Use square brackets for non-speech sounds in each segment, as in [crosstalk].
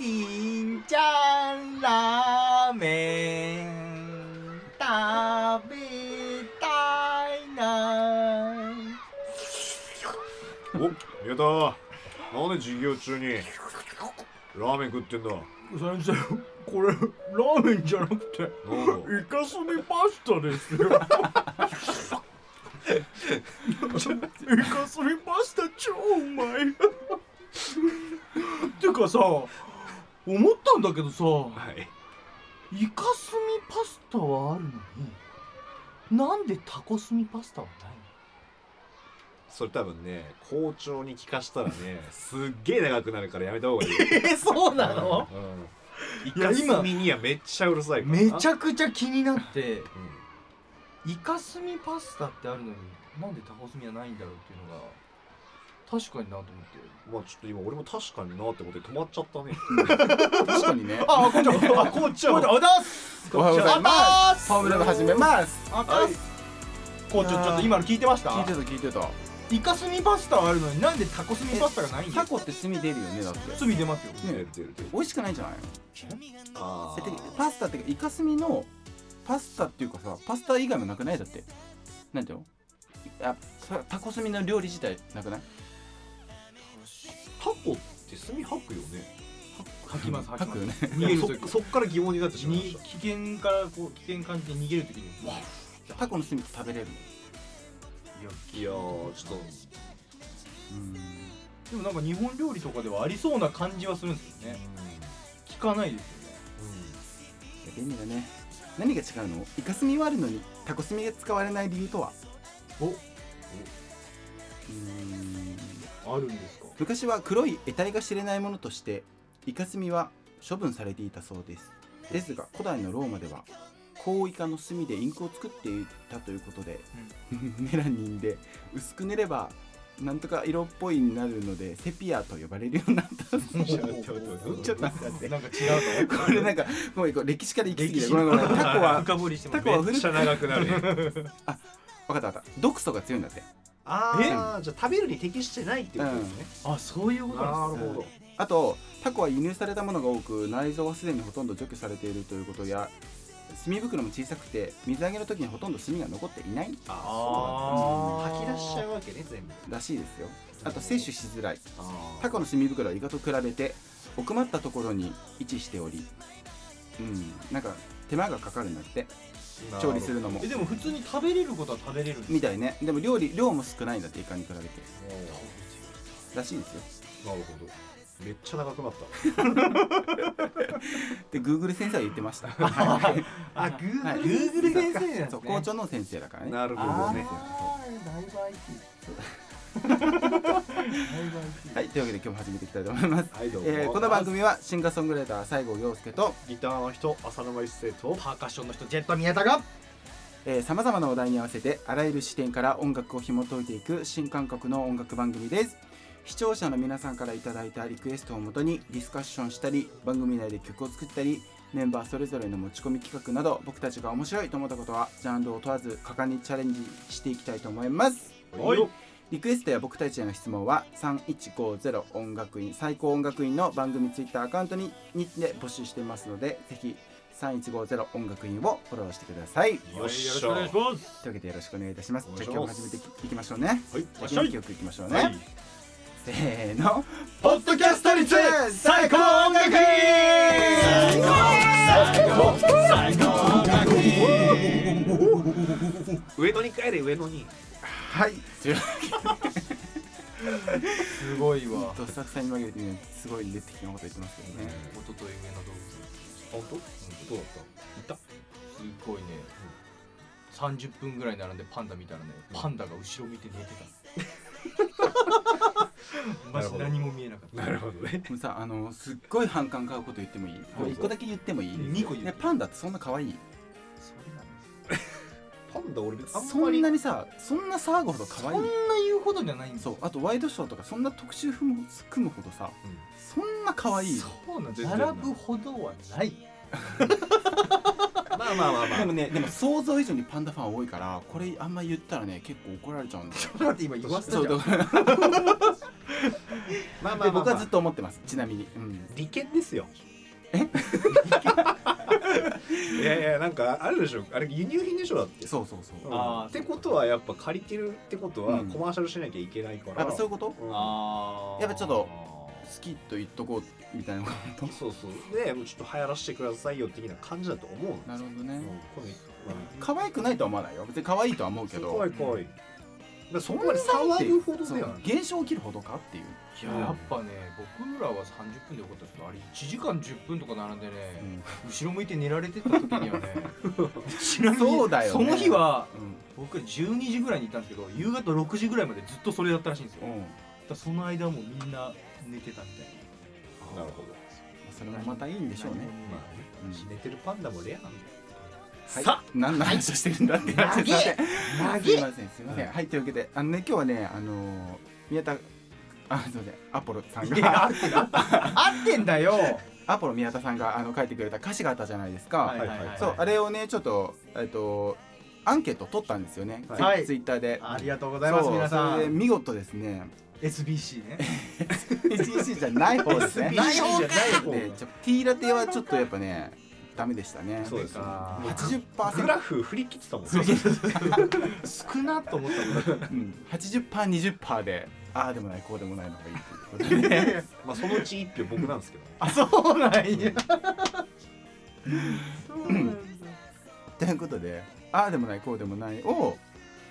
金ちゃんラーメン食べたいなお宮田。なんで授業中に？ラーメン食ってんだ。先生これラーメンじゃなくてイカスミパスタですよ。イカスミパスタ超うまい。てかさ思ったんだけどさはい。イカスミパスタはあるのになんでタコスミパスタはないそれ多分ね校長に聞かしたらね [laughs] すっげえ長くなるからやめた方がいいのえそうなうんのイいや今カスミにはめっちゃうるさいめちゃくちゃ気になってうん。イカスミパスタってあるのになんでタコスミはないんだろうっていうのが確かになと思って。まあちょっと今俺も確かになってことで止まっちゃったね。[laughs] 確かにね。ああこんちゃんあこうちゃんちゃんあだっすおはようございます。あホームラン始めます。あだっすこうちゃんちょっと今の聞いてました？聞いてた聞いてた。イカスミパスタはあるのになんでタコスミパスタがないんだタコって炭出るよねだって。罪出ますよ。ね。出る出る出る。美味しくないんじゃない？あパスタってかイカスミのパスタっていうかさパスタ以外もなくない？だって。なんていうの？タコスミの料理自体なくない？タコって炭吐くよね。吐きます吐きます。吐くよね。逃げる時そそっから疑問になってしまいまにした。危険からこう危険感じて逃げる時に。わタコの炭って食べれるの？いやーちょっと。うん。でもなんか日本料理とかではありそうな感じはするんですよね。聞かないですよね。便利だね。何が違うの？イカスミはあるのにタコスミが使われない理由とは？おうん。あるんですか？昔は黒い得体が知れないものとしてイカスミは処分されていたそうです。ですが古代のローマではコウイカの炭でインクを作っていたということで、メラニンで薄く塗ればなんとか色っぽいになるのでセピアと呼ばれるようになったんですちょっと待って待ってちょっと待って。なんか違うとこれなんかごめんこれ歴史から行き過ぎてごめんごめんタコは深掘りしてもめっちゃ長くなる。[laughs] ね分かった分かった。毒素が強いんだってああじゃあ食べるに適してないっていうことですね。あそういうことなんですなるほど。あとタコは輸入されたものが多く内臓はすでにほとんど除去されているということや炭袋も小さくて水揚げの時にほとんど炭が残っていない。ああうなんだ吐き出しちゃうわけね全部。らしいですよ。あと摂取しづらい。あタコの炭袋はイカと比べて奥まったところに位置しておりうんなんか手間がかかるんだって。ー調理するのも。えでも普通に食べれることは食べれるんですみたいね。でも料理量も少ないんだってイカに比べて。ならしいですよ。るほど。めっちゃ長くなった。[laughs] で Google 先生は言ってました。[laughs] あグはいーグーグル先生なんですね。そう校長の先生だからね。なるほどね。だいぶ IT [laughs] はい。というわけで今日も始めていきたいと思います。はいどうも。えーこの番組はシンガーソングライター西郷陽介とギターの人浅沼一生とパーカッションの人ジェット宮田がさまざまなお題に合わせてあらゆる視点から音楽を紐解いていく新感覚の音楽番組です。視聴者の皆さんからいただいたリクエストをもとにディスカッションしたり番組内で曲を作ったりメンバーそれぞれの持ち込み企画など僕たちが面白いと思ったことはジャンルを問わず果敢にチャレンジしていきたいと思います。はいリクエストや僕たちへの質問は3150音楽院最高音楽院の番組ツイッターアカウントににて募集していますのでぜひ3150音楽院をフォローしてください。よろしくお願いしますというわけでよろしくお願いいたします。じゃあ今日も始めていきましょうね。はいじゃあ元気よくいきましょうね、はい。せーの。ポッドキャストにつ最高音楽院。上野に帰れ上野にはい。というわすごいわ。けでスタッフさんに紛れてねすごい出てきなこと言ってますけどね、おととい上野動物本当？どうだった？いた。すごいね、30分ぐらい並んでパンダ見たらねパンダが後ろ見て寝てた。[laughs] マジ何も見えなかった。なるほどね。でもさあのすっごい反感買うこと言ってもいい？これ一個だけ言ってもいい？二個言って。ねパンダってそんな可愛い？それパンダ俺別にあんそまり。んなにさそんな騒ぐほど可愛い。そんな言うほどじゃないんですそうあとワイドショーとかそんな特集組む組むほどさそんな可愛い。そうなん全然並ぶほどはない。[laughs] まあまあまあまあ。まあでもねでも想像以上にパンダファン多いからこれあんま言ったらね結構怒られちゃうんだよ。ちょって今言わせたそうじゃん。だからまあまあまあまあ。で僕はずっと思ってます。ちなみに、うん、利権ですよ。え？[laughs] いやいやなんかあるでしょ。あれ輸入品でしょだって。そうそうそううん。ってことはやっぱ借りてるってことはうん。コマーシャルしなきゃいけないから、やっぱそういうこと？うん。あー。やっぱちょっと好きと言っとこうみたいなこと？そうそう。でもうちょっと流行らせてくださいよ的な感じだと思うのなるほどね。うん。これ可愛くないとは思わないよ。別に可愛いとは思うけど。怖い怖い。だからそこまで騒ぐほどではない。現象起きるほどかってい。う、いややっぱね僕らは30分でよかったですけどあれ1時間10分とか並んでね、後ろ向いて寝られてた時にはね [laughs] ちなみにそうだよね。その日はう僕12時ぐらいに行ったんですけど夕方6時ぐらいまでずっとそれだったらしいんですよ、ん、うん、だからその間はもうみんな寝てたみたいな。るほど。それもまたいいんでしょうね。まあね。うん寝てるパンダもレアなんだよはい。さ、何の話をしてるんだって話す。いませんなすいませんすいません。ははいというわけであのね今日はねあのー宮田あすいません。アポロさんが。[laughs] 合ってんだよ。アポロ宮田さんがあの書いてくれた歌詞があったじゃないですか、はいはいはいそうあれをねちょっとえっとアンケート取ったんですよね、はい。ツイッターで。ありがとうございます皆さん。見事ですね。SBC ね。[laughs] SBC じゃない方ですね。SBC じゃない方。で T ラテはちょっとやっぱねダメでしたね。そうです。かもう80%グラフ振り切ってたもんね。[laughs] 少なと思ったもん。うん、80%20% でああでもないこうでもないのがいいということで [laughs] まあそのうち一票僕なんですけど。[laughs] あそうなんや。そうなんだ。ということでああでもないこうでもないを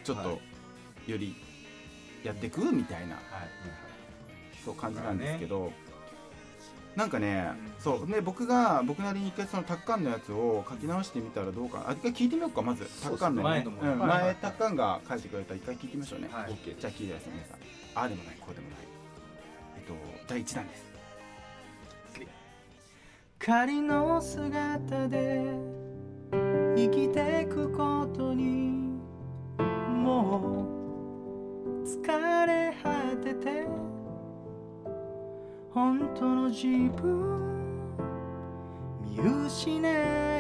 ちょっはとよりやっていくみたいな、そう感じなんですけど、なんかね、うんそうね僕が僕なりに一回そのタッカンのやつを書き直してみたらどうかな。あ一回聞いてみようかまず。タッカンの,、ね、前うん前タッカンが書いてくれた一回聞いてみましょうね、はい。オッケーじゃあ聞いてください皆さんああでもないこうでもない。えっと第一弾です。仮の姿で生きてくことにもう疲れ果てて本当の自分見失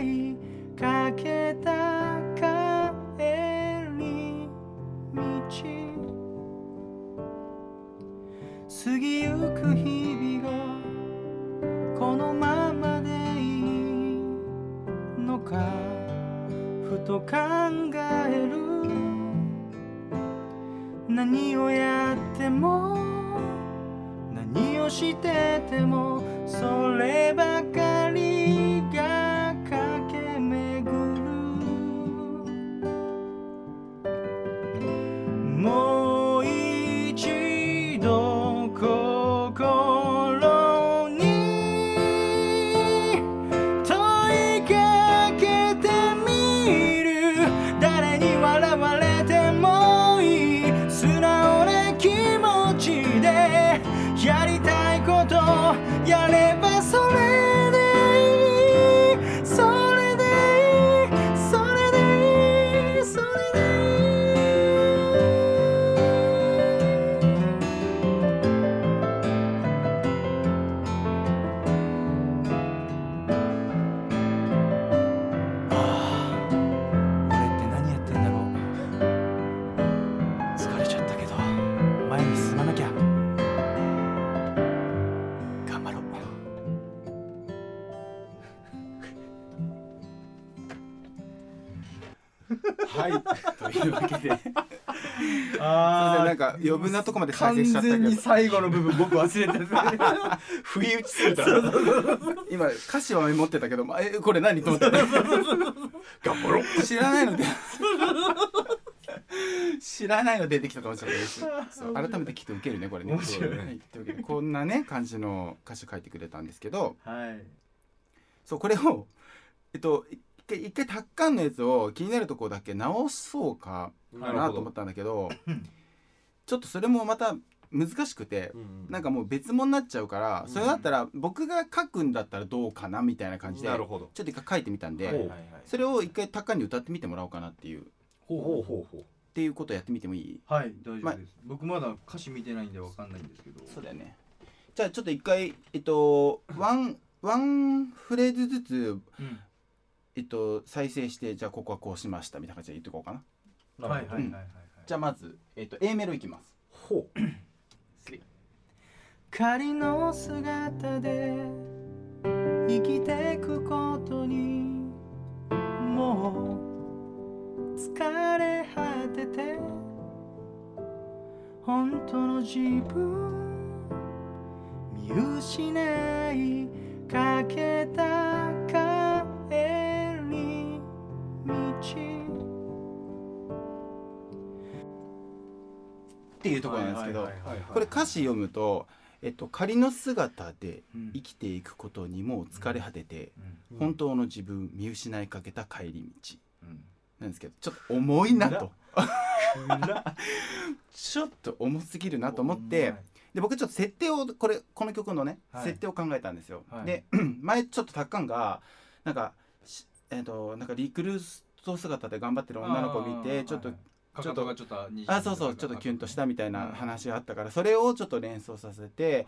いかけた帰り道。過ぎゆく日々がこのままでいいのかふと考える何をやってもしててもそればかり。はい。というわけで。[laughs] すいませんあなんか余分なとこまで再完生しちゃったけど全に最後の部分僕忘れてた [laughs] 不意打ちすぎたら [laughs] 今歌詞はメモってたけどまあえこれ何と思って頑張ろう。知らないので。知らないの出てきたかもしれないです。そう改めて聞くとウケるねこれね。面白い。はい、というわけでこんなね感じの歌詞書いてくれたんですけど。はい。そうこれをえっと一回一回タッカンのやつを気になるところだけ直そうかなと思ったんだけどちょっとそれもまた難しくてなんかもう別物になっちゃうから、うんそれだったら僕が書くんだったらどうかなみたいな感じでちょなるほど。っと一回書いてみたんで、ほうはいはい。それを一回タッカンに歌ってみてもらおうかなっていう。っほうほうほうほう。ていうことをやってみてもいい？はい大丈夫です、僕まだ歌詞見てないんでわかんないんですけど。そうだよね。じゃあちょっと一回えっとワンワンフレーズずつうんえっと再生してじゃあここはこうしましたみたいな感じで言っていこうかな。なるほどはいはいはい。はいじゃあまず、えっと A メロいきます。ほう。仮の姿で生きてくことにもう疲れ果てて本当の自分見失いかけたっていうところなんですけど、これ歌詞読むと、えっと、仮の姿でうん。生きていくことにも疲れ果てて、うん。本当の自分見失いかけた帰り道。うん。なんですけどちょっと重いなと。[laughs] ちょっと重すぎるなと思ってで僕ちょっと設定をこれこの曲のね、はい。設定を考えたんですよ。はい。で [clears throat] 前ちょっとタッカンがなんかしえっ、となんかリクルート姿で頑張ってる女の子を見てちょっと、ちょっとあそうそうちょっとキュンとしたみたいなうん話があったからそれをちょっと連想させて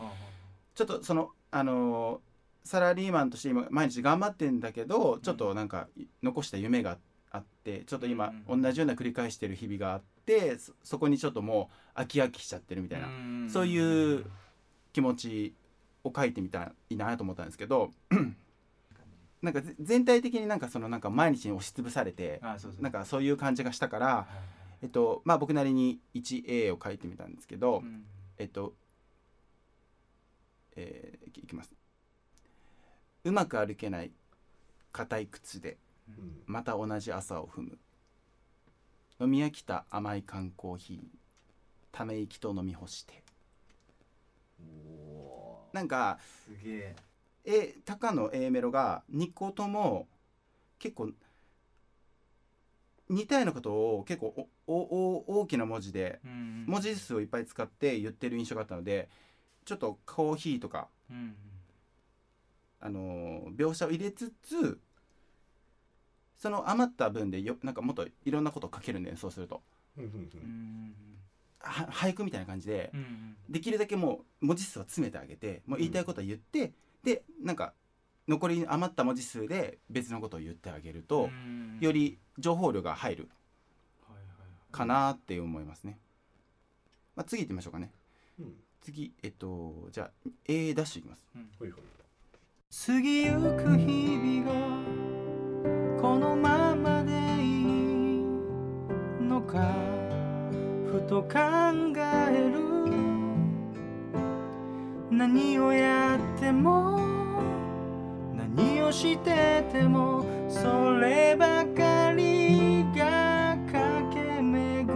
ちょっとそのあのーサラリーマンとして今毎日頑張ってんだけどちょっとなんかい残した夢があってちょっと今うん同じような繰り返してる日々があってそそこにちょっともう飽き飽きしちゃってるみたいなうん。そういう気持ちを書いてみたいなと思ったんですけどなんかぜ全体的になんかそのなんか毎日に押しつぶされてなんかそういう感じがしたから、はいえっとまあ、僕なりに 1A を書いてみたんですけど、うん。えっと、えーいきます。うまく歩けない硬い靴でうん。また同じ朝を踏む。飲み飽きた甘い缶コーヒーため息と飲み干して。おなんかーすげええ高の A メロが2個とも結構似たようなことを結構おおお大きな文字でうん文字数をいっぱい使って言ってる印象があったのでちょっとコーヒーとかうんあのー描写を入れつつその余った分でよなんかもっといろんなことを書けるんだよねそうすると。俳句みたいな感じでうんできるだけもう文字数を詰めてあげてもう言いたいことは言って、でなんか残り余った文字数で別のことを言ってあげると、うんより情報量が入るかなって思いますね。まあ、次行ってみましょうかね。うん次えっとじゃあ A ダッシュいきます。ほいほい過ぎゆく日々がこのままでいいのかふと考える何をやっても何をしててもそればかりが駆け巡る。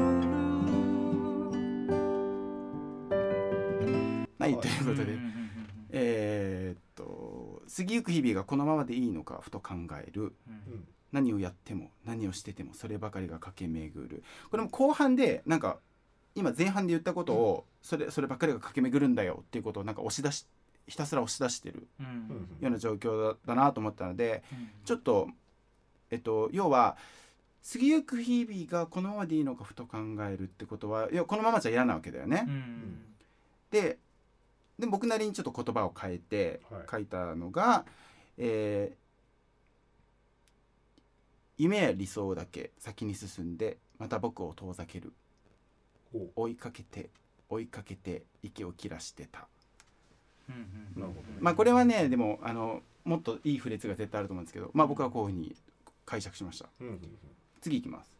はい、ということで、えーっと過ぎゆく日々がこのままでいいのかふと考える。何をやっても何をしててもそればかりが駆け巡る。これも後半でなんか今前半で言ったことをそれそればっかりが駆け巡るんだよっていうことをなんか押し出しひたすら押し出してるような状況だだなと思ったのでうん。ちょっとえっと要は過ぎゆく日々がこのままでいいのかふと考えるってことはいやこのままじゃ嫌なわけだよね。うん。でで僕なりにちょっと言葉を変えてはい。書いたのが、えー夢や理想だけ先に進んでまた僕を遠ざける追いかけて追いかけて息を切らしてた。まあこれはねでもあのもっといいフレーズが絶対あると思うんですけどまあ僕はこういうふうに解釈しました。うんうん次いきます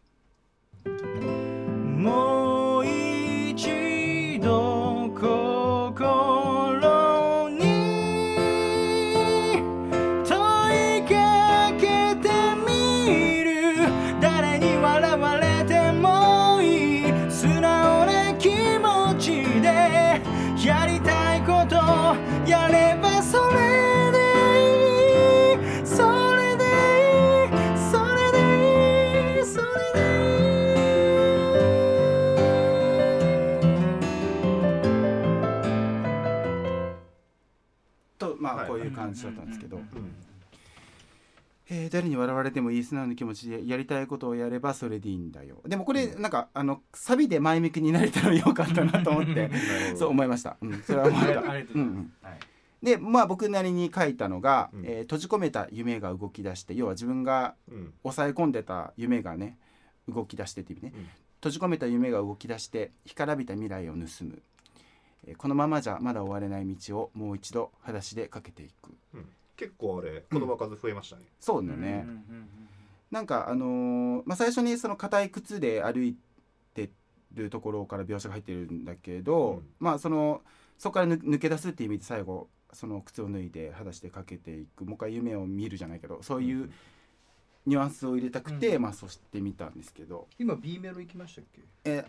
やればそれでいいそれでいいそれでいいそれでいいとまあこういう感じだった、えー誰に笑われてもいい素直な気持ちでやりたいことをやればそれでいいんだよ。でもこれうん。なんかあのサビで前向きになれたらよかったなと思って。[laughs] そう思いました、うん、それは思った。う。んうん。はい。でまあ僕なりに書いたのが、うん。えー閉じ込めた夢が動き出して要は自分がうん。抑え込んでた夢がね動き出してっていうね、うん。閉じ込めた夢が動き出して干からびた未来を盗む、えーこのままじゃまだ終われない道をもう一度裸足でかけていく。うん結構あれ言葉数増えましたね。そうだよね、うんうんうんなんかあのーまあ、最初にその硬い靴で歩いてるところから描写が入ってるんだけど、うん。まあそのそこから抜抜け出すっていう意味で最後その靴を脱いで裸足でかけていくもう一回夢を見るじゃないけどそういうニュアンスを入れたくて、うんまあそうしてみたんですけど、今 B メロ行きましたっけ？え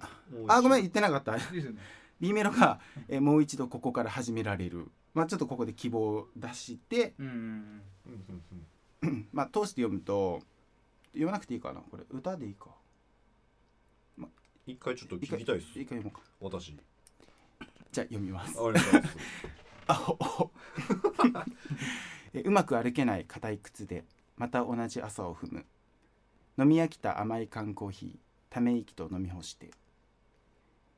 あごめん言ってなかった。ですよね。B メロが、えもう一度ここから始められる、まあ、ちょっとここで希望を出して、うんうんうん。[coughs] まあ、通して読むと読まなくていいかな？これ歌でいいか。一回ちょっと聞きたいです。一回読もうか。私。じゃあ読みます。あお願いします。[laughs] あほほ [laughs] えうまく歩けない硬い靴でまた同じ朝を踏む。飲み飽きた甘い缶コーヒーため息と飲み干して。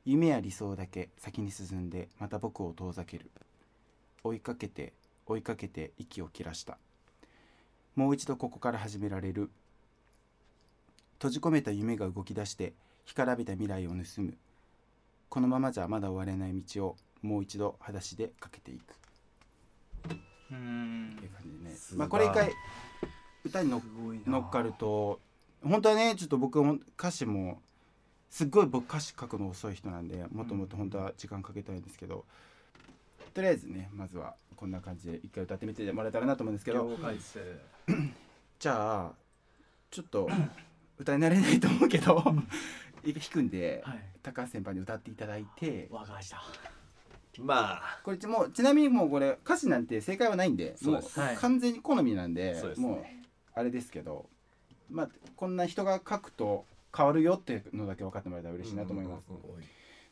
夢や理想だけ先に進んでまた僕を遠ざける追いかけて追いかけて息を切らした。もう一度ここから始められる。閉じ込めた夢が動き出して干からびた未来を盗む。このままじゃまだ終われない道をもう一度裸足でかけていく。うん。っていう感じでね。まあこれ一回歌に乗っかると本当はねちょっと僕も歌詞もすっごい僕歌詞書くの遅い人なんでもっともっと本当は時間かけたいんですけど、とりあえずねまずはこんな感じで一回歌ってみてもらえたらなと思うんですけど。了解っす。[clears throat] じゃあちょっと [clears throat] 歌い慣れないと思うけど弾くんで、はい。高橋先輩に歌っていただいて。わかりました。まあ。これもうちなみにもうこれ歌詞なんて正解はないんでもう完全に好みなんで、そうですね。もうあれですけど。まあこんな人が書くと変わるよっていうのだけ分かってもらえたら嬉しいなと思います、うんうんうん。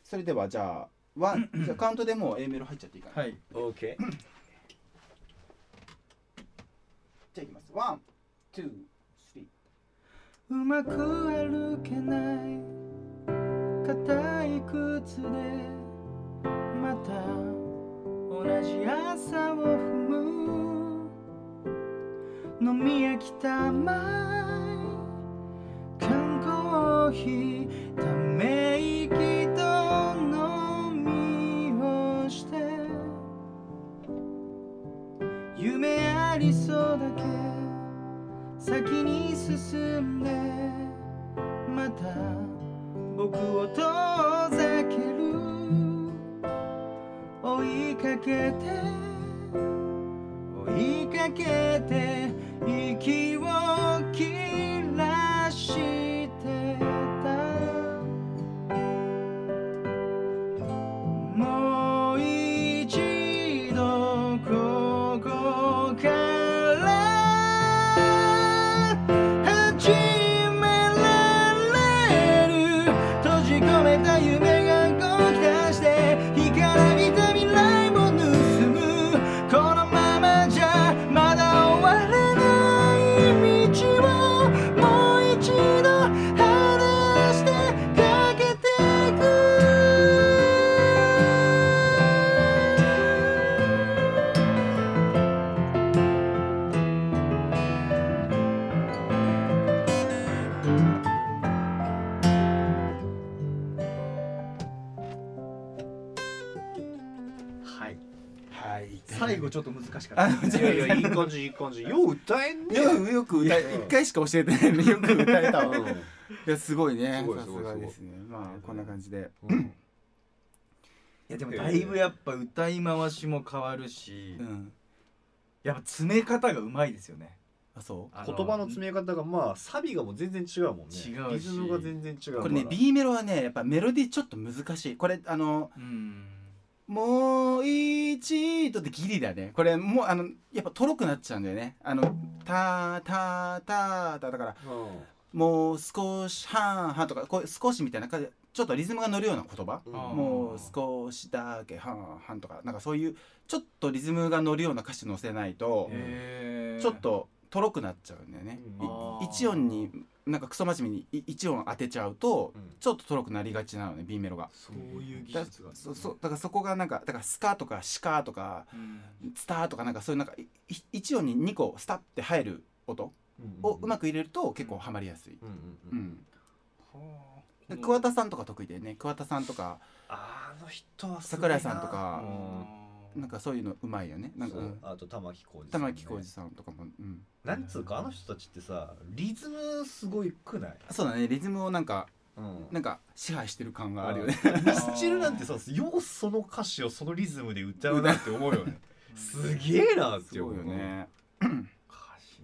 それではじゃあワンじゃあカウントでもう A メロ入っちゃっていいかな、はい。オーケーじゃあいきます。 One two three。うまく歩けない。硬い靴でまた同じ朝を踏む。飲み飽きた甘い缶コーヒーため夢ありそうだけ。先に進んでまた僕を遠ざける。追いかけて追いかけて息を最後ちょっと難しかった。あいやいやいい感じいい感じ。[laughs] よう歌えんねよくよく歌えうん一回しか教えてないのによく歌えたわ。うん。いやすごいね。すごいさすすごいすごい。がですねまあこんな感じで。うんいやでもだいぶやっぱ歌い回しも変わるし、うん。やっぱ詰め方がうまいですよね。あそう？あ言葉の詰め方がまあサビがもう全然違うもんね。違うし。リズムが全然違う。これね B メロはねやっぱメロディーちょっと難しい。これあのうんもう一度ってギリだね。これもうあのやっぱとろくなっちゃうんだよね。あのたたたただからうんもう少しはんはんとかこう少しみたいな感じでちょっとリズムが乗るような言葉。うん。もう少しだけはんはんとか。なんかそういうちょっとリズムが乗るような歌詞乗せないとちょっととろくなっちゃうんだよね。一音になんかクソ真面目にい一音当てちゃうと、うん。ちょっとトロくなりがちなのね B メロが。そういう技だ術が。そそうだからそこがなんかだからスカとかシカとかうん。スターとかなんかそういうなんか一音に2個スタって入る音をうまくく入れると結構ハマりやすい。うん桑田さんとか得意だよね。桑田さんとかあの人はすごいな。桜井さんとか。うんなんかそういうのうまいよね。なんかあと玉置浩二さんね。玉置浩二さんとかも、うん、なんつうかあの人たちってさリズムすごいくない？そうだね。リズムをなんかうん。なんか支配してる感があるよね。[laughs] ミスチルなんてさようその歌詞をそのリズムで歌うな [laughs] って思うよね。すげえなってすごいよね。歌詞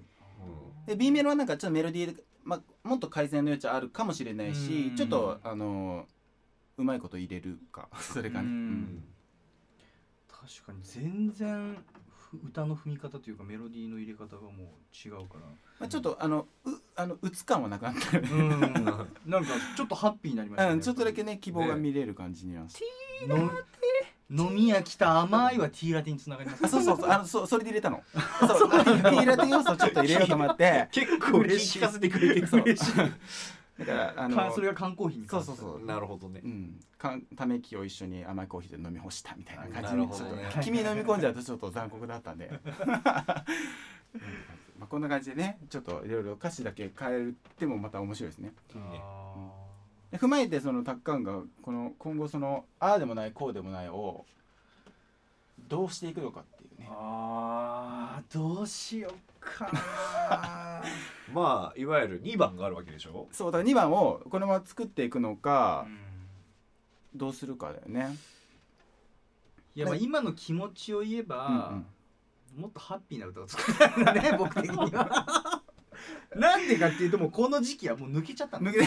で B メロはなんかちょっとメロディーで、まあ、もっと改善の余地あるかもしれないしうん。ちょっとあのうまいこと入れるか。それがね。確かに全然ふ歌の踏み方というかメロディーの入れ方がもう違うから。まあ、ちょっとあのうあの打つ感はなくなった。よね。うん。なんか [laughs] ちょっとハッピーになりましたね。うん、ちょっとだけね希望が見れる感じにはして。の飲み屋来た甘いはティーラテにつながります。あそうそうそう。あのそそれで入れたの。[laughs] そう。ティーラテ要素ちょっと入れようと思って。[laughs] 結構聞かせてくれてるそう。嬉しいだからあのかそれが缶コーヒーにそうそうそう。なるほどね。うん、かため息を一緒に甘いコーヒーで飲み干したみたいな感じなるにちょっと、ほどね君飲み込んじゃうとちょっと残酷だったんで、う [laughs] ん [laughs] まあこんな感じでねちょっといろいろ歌詞だけ変えてもまた面白いですね。あで踏まえてそのタッカンがこの今後そのああでもないこうでもないをどうしていくのかっていうーね。あーどうしよっか。なまあいわゆる2番があるわけでしょ？そうだから2番をこのまま作っていくのかうんどうするかだよね。いやまあ今の気持ちを言えば、うんうん。もっとハッピーな歌を作りたいんだね [laughs] 僕的には。なんでかっていうともうこの時期はもう抜けちゃったの。抜け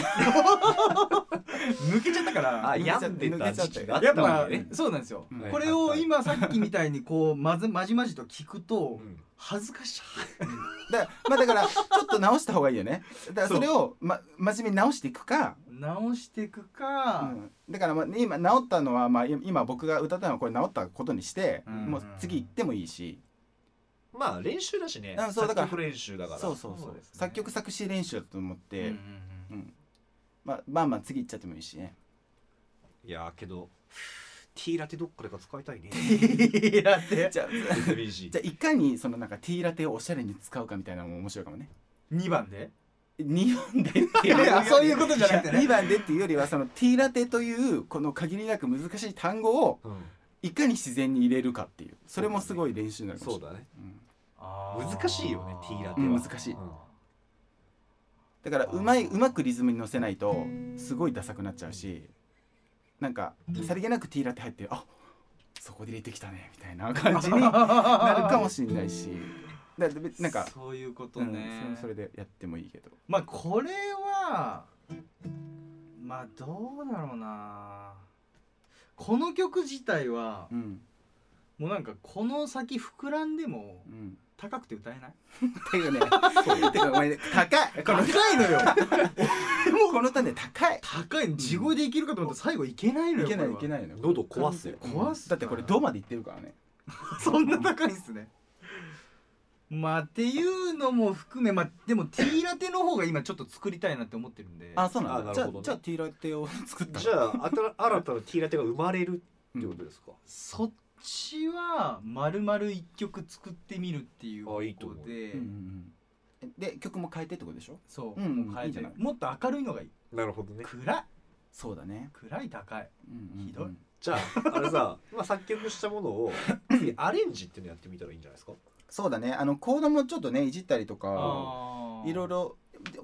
[laughs] 抜けちゃったから。あ抜けちゃ病んでた時期があっやったぱわけねそうなんですよ、うんこれを今さっきみたいにこうまずまじまじと聞くとうん。恥ずかしい。だまあだからちょっと直した方がいいよね。だからそれを、ま、真面目に直していくか。直していくか、うん。だからまあ今直ったのはまあい今僕が歌ったのはこれ直ったことにして、うん。もう次行ってもいいし、まあ練習だしね。うんそうだから作曲練習だから。そうそうそう。ね。作曲作詞練習だと思って、うんうんうん。うんまあまあまあ次行っちゃってもいいしね。いやーけどティーラテどっかでか使いたいね。いやってじゃあ SBG じゃあいかにそのなんかティーラテをおしゃれに使うかみたいなのも面白いかもね。2番で？2番でっていういやそういうことじゃなくてね。2番でっていうよりはそのティーラテというこの限りなく難しい単語をうん。いかに自然に入れるかっていう。それもすごい練習になるかもしれないそうだね。うん。難しいよねティーラテは。うん難しい。うんだからうまいうまくリズムに乗せないとすごいダサくなっちゃうしなんかさりげなくティーラテ入ってあそこで入れてきたねみたいな感じに [laughs] なるかもしれないし。だだなんかそういうことうんね、それそれでやってもいいけど。まあこれはまあどうだろうな。この曲自体はうん。もうなんかこの先膨らんでもうん高くて歌えない？っていうね。てかお前高い。この高いのよ。[laughs] この種高い。高い地声でいけるかと思ったら最後いけないのよいけないいけないの喉壊すよ。壊すだってこれドまでいってるからね。そんな高いんすね。まあっていうのも含めまあでもティーラテの方が今ちょっと作りたいなって思ってるんで。あそうなんだ。じゃああなるほどね。じゃあティーラテを作った。のじゃあ新新たなティーラテが生まれるってことですか？そっちは丸々一曲作ってみるっていうあいいと思う。で、で曲も変えてってことでしょ？そう、うんもう変えていいんじゃない。もっと明るいのがいい。なるほどね。暗い。そうだね。暗い高い。うんうんうん。ひどい。じゃああれさ、[laughs] まあ、作曲したものを次アレンジっていうのやってみたらいいんじゃないですか？そうだね。あのコードもちょっとねいじったりとかいろいろ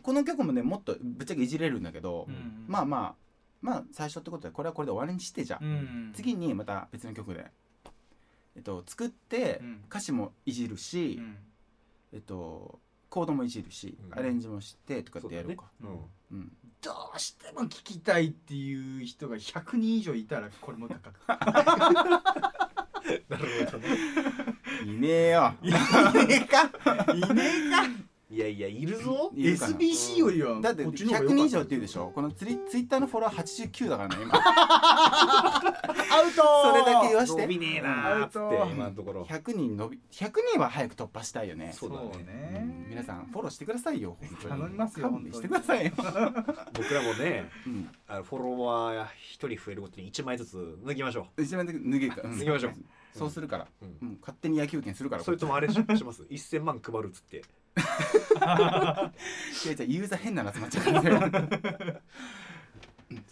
この曲もねもっとぶっちゃけいじれるんだけど、うんまあまあまあ最初ってことでこれはこれで終わりにしてじゃあ、うん。次にまた別の曲で、えっと、作ってうん。歌詞もいじるし、うん。えっとコードもいじるし、うん。アレンジもしてとかってやろうか。そうだねうん。どうしても聞きたいっていう人が100人以上いたらこれも高く。うん、なるほどね。[laughs] いねえよ。[laughs] いねえか。いねいやいやいるぞ。いるかな。SBC よりはだってこっちの方が100良かった人以上って言うでしょ？このツリツイッターのフォロワー89だからね今。ア [laughs] アウトそれだけ言わして。伸びねえなーっつってアウト今のところ。100人伸び100人は早く突破したいよね。そうだね。うん。皆さんフォローしてくださいよ本当に。頼みますよ勘弁してくださいよ、僕らもね [laughs] うん、あのフォロワー一人増えるごとに1枚ずつ脱ぎましょ一番脱げるから、うん。脱ぎましょう。そうするから、う、うん。うん、勝手に野球券するからそれともあれしします？1000万配るっつっていやじゃあユーザー変なの集まっちゃう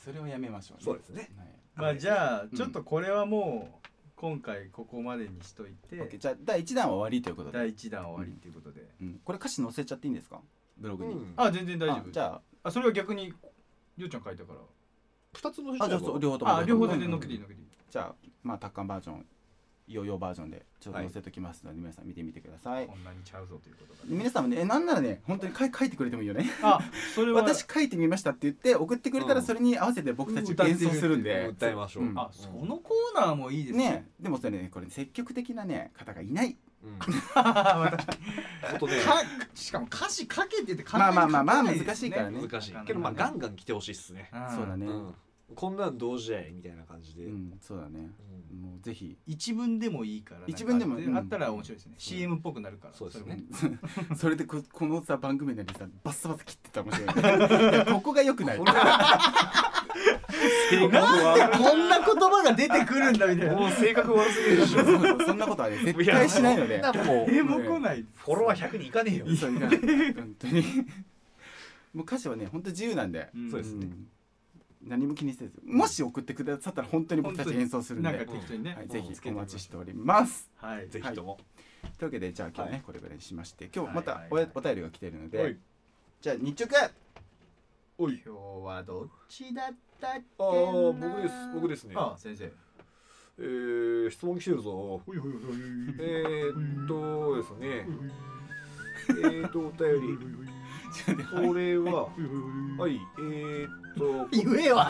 それをやめましょう、ね、そうですね。はい。まあじゃあうん。ちょっとこれはもう今回ここまでにしといオッケー。てじゃあ第1弾は終わりということで、第一弾終わりっていうことで。うん、これ歌詞載せちゃっていいんですか？ブログに、うん。あ全然大丈夫。あじゃあ。それは逆にりょうちゃん書いたから。2つのああじゃう両方ともあ両方全うん然のっけていいのっけていい。じゃあまあタッカンバージョンヨーヨーバージョンでちょっと載せときますので、皆さん見てみてください。こんなにちゃうぞということで皆さんもねえなんならね本当に書い書いてくれてもいいよね。あ [laughs] それは。私書いてみましたって言って送ってくれたらうんそれに合わせて僕たち演奏するんで、歌いましょう、うん。あそのコーナーもいいですね。ね。でもそれねこれ積極的なね方がいない。うん、[laughs] しかも歌詞書けって言ってまあまあまあまあ難しいからね。けどまあガンガン来てほしいっすね、そうだね。うん、こんなんどうじゃいみたいな感じで、うんうんそうだね。もうぜひ。一文でもいいからなんか一文でもうん。あったら面白いですね。CM っぽくなるからそうですね。れも。[laughs] それでここのさ番組内でさバッサバサ切ってたら面白い。い [laughs] やここが良くない。これは [laughs] 性格なんで悪こんな言葉が出てくるんだみたいな。もう性格悪すぎるでしょ。そうそうそんなことはね絶対しないので。いやもう。えも来ない。フォロワー100人いかねえよ。本当に。もう歌詞はね本当自由なんで、うんそうですね。ん何も気にせずもし送ってくださったら本当に僕たち演奏するんでなんか適当にねはい、ぜひお待ちしております。はい。ぜひとも、というわけでじゃあ今日ね、はい。これぐらいにしまして今日またお,、お便りが来ているので、はい。じゃあ日直。今日はどっちだったっけな？あー僕です。僕ですね。あ先生。えー、質問来てるぞ。えー、っとですね。えー、っとお便り [laughs] これははいえー、っと [laughs] 言えわ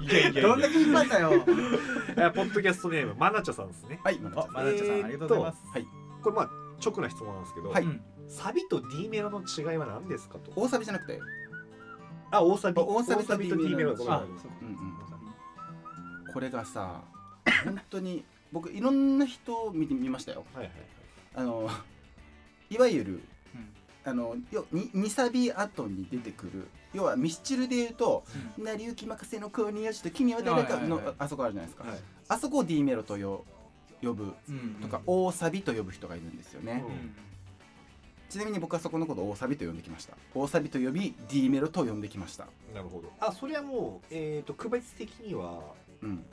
いやいやどんだけ引っ張ったよ。[laughs] えポッドキャストネームまなちゃさんですね。はいまなちゃんあまなちゃさん。ありがとうございます。はい。これまあ直な質問なんですけど、はい。うんサビと D メロの違いは何ですかと。大サビじゃなくて。あ大サビ。大サビと D メロごめんなさいあそううんうんこれがさ本当に僕いろんな人を見てみましたよ。はいはいあのいわゆるうんあのよに2サビ後に出てくる。要はミスチルで言うと「成り行き任せの子によしと君は誰か」のあそこあるじゃないですか。はい。あそこを D メロとよ呼ぶ。うん。とか大サビと呼ぶ人がいるんですよね、うん。ちなみに僕はそこのことを大サビと呼んできました。大サビと呼び D メロと呼んできました。なるほど。あそれはもうえっ、と区別的にはうん。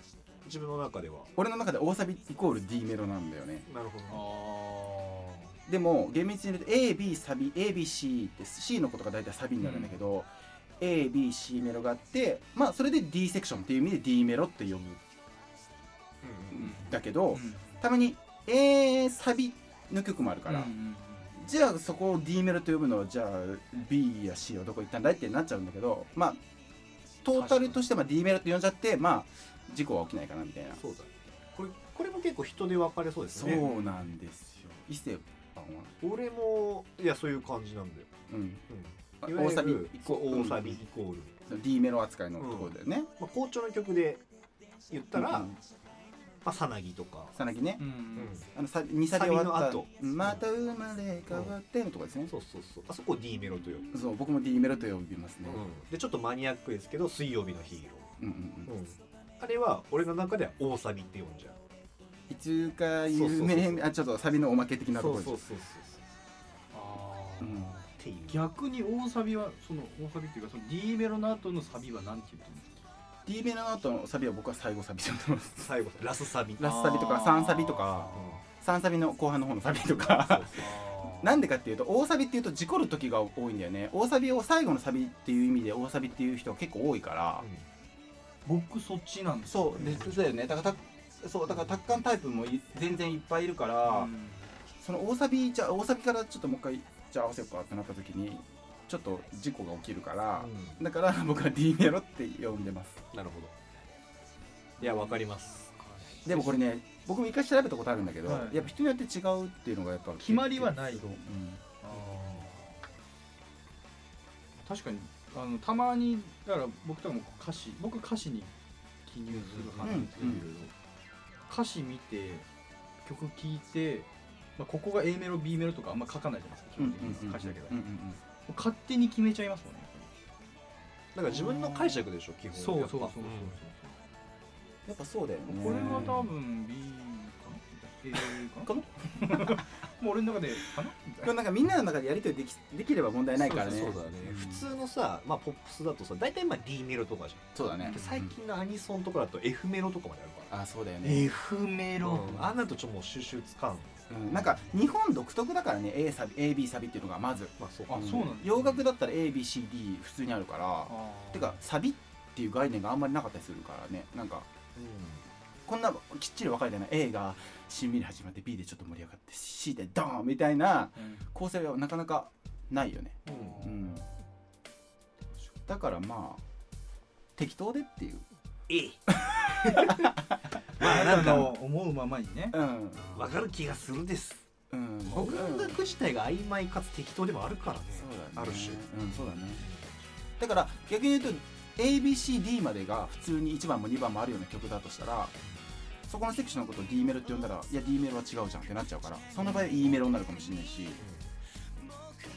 自分の中では。俺の中で大サビイコール D メロなんだよね。なるほど。あでも厳密に言うと AB サビ ABC って C のことが大体サビになるんだけど、ABC メロがあってまあそれで D セクションっていう意味で D メロって呼ぶうんんだけど、ーうんたまに A サビの曲もあるから、うんうんじゃあそこを D メロと呼ぶのはじゃあ B や C はどこ行ったんだいってなっちゃうんだけどまあトータルとしてまあ D メロって呼んじゃってまあ事故は起きないかなみたいな。そうだ。ねこれこれも結構人で分かれそうですそね。うなんですよ。伊勢パンは俺もいやそういう感じなんだよ、うん。うん、いわゆる大サビイコそう大サビイコール、その D メロ扱いのところだよね、まあ、校長の曲で言ったら、うんまあ、さなぎとか、さなぎね。うん。あのサビ2サビ終わった。サビの後。うんまた生まれ変わってのとこですね。そうそうそう。あそこを D メロと呼ぶ、そう僕も D メロと呼びますね。うん、でちょっとマニアックですけど水曜日のヒーロうんうんー、うん。うん、あれは俺の中では大サビって呼んじゃういつか有そうそうそう名あちょっとサビのおまけ的なところです。そうそうそうあーう。ん。っていう。逆に大サビはその大サビっていうかその D メロの後のサビは何て言ってるんですか？D メロの後のサビは僕は最後サビだと思います。最後ラスサビ。ラスサビとか3サビとか。3サビの後半の方のサビとか。なんでかっていうと大サビっていうと事故る時が多いんだよね。大サビを最後のサビっていう意味で大サビっていう人は結構多いから。僕そっちなんですそうでそうだよね。だからたそうだから達観タイプもい全然いっぱいいるから、うん。その大サビじゃあ大サビからちょっともう一回じゃあ合わせようかってなった時にちょっと事故が起きるから、うだから僕は D メロって呼んでます。んなるほど。いやわかります。でもこれね僕も一回調べたことあるんだけど、はい。やっぱ人によって違うっていうのがやっぱ決まりはないそううん確かにあのたまにだから僕とかも歌詞僕歌詞に記入する派なんですけど、うん。いろいろ歌詞見て曲聴いて、まあ、ここが A メロ B メロとかあんま書かないじゃないですか基本的に歌詞だけど、うんうんうん。もう勝手に決めちゃいますもんねだから自分の解釈でしょ基本そうそうそうそうやっぱそうだよねこれは多分 B かな？A かなもう俺の中でかな？みたいな。なんかみんなの中でやり取りできできれば問題ないからね。そうだね、普通のさ、まあ、ポップスだとさ大体まあ D メロとかじそうだね。ゃん最近のアニソンとかだと F メロとかまであるから。あそうだよね。F メロ、うん。あんなるとちょっともう収集つかんうん。なんか日本独特だからね A サビ AB サビっていうのがまず。まあそうあそうなんだ。洋楽だったら ABCD 普通にあるから。てかサビっていう概念があんまりなかったりするからね。なんかうこんなきっちり分かれてない。A がしんみり始まって B でちょっと盛り上がって C でドーンみたいなうん。構成はなかなかないよね、んうん。うん、だからまあ適当でっていう、ええ。[laughs] まあなんか思うままにね。うん。わかる気がするです。うん、音うん楽自体が曖昧かつ適当でもあるからね。そうだね。ある種。うんそうだね。だから逆に言うと ABCD までが普通に1番も2番もあるような曲だとしたらそこのセクションのことを D メロって呼んだらいや D メロは違うじゃんってなっちゃうからその場合は E メロになるかもしれないし。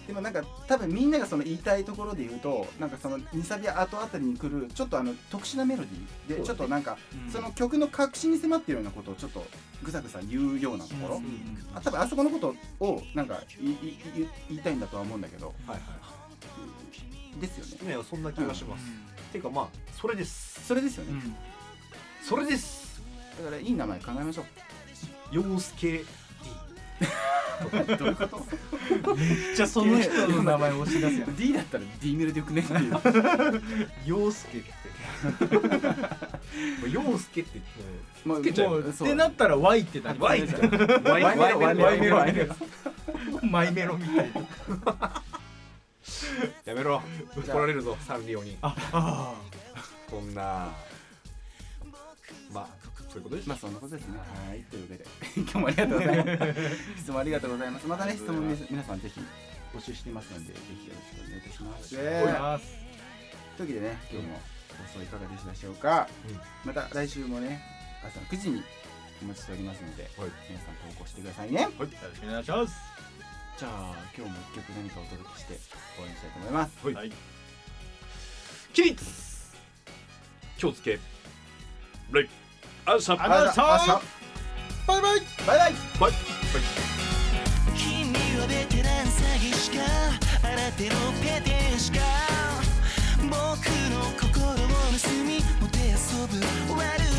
でもなんか多分みんながその言いたいところで言うとなんかその2サビ後あたりに来るちょっとあの特殊なメロディーでちょっとなんかうん。その曲の核心に迫っているようなことをちょっとぐさぐさ言うようなところ、うん。あ多分あそこのことをなんかいいい言いたいんだとは思うんだけど。はいはいですよね。ねそんな気がします、ていうかまあそれです。それですよね、うん。それですだからいい名前考えましょう。陽介。D どういうことめっちゃその人の名前押し出すやん。D だったら D メロでよくねっていう。陽介って。陽介って。もうつけちゃう。もうってなったら Y って何 Y ってメロ。ワイメロ。ワイメロ。ワイメロマイメロみたいなやめろ怒られるぞサンリオに。ああこんな。まあそういうこと？ですまあそんなことですね。はいというわけで。[laughs] 今日もありがとうございます。質問ありがとうございます。またね質問み皆さんぜひ募集してますのでぜひよろしくお願いいたします。というわけでね今日も放送いかがでしたでしょうか、うん。また来週もね朝の9時にお待ちしておりますので、はい。皆さん投稿してくださいね。よろしくお願いします。じゃあ今日も一曲何かお届けして応援したいと思います。はい。はい。起立。気をつけ。礼ありがとうございましたありがとうございましたあさバイバイ。バイバイ。バイ。君はベテラン詐欺師か？新手のペテン師か？僕の心を盗みもてあそぶ。悪い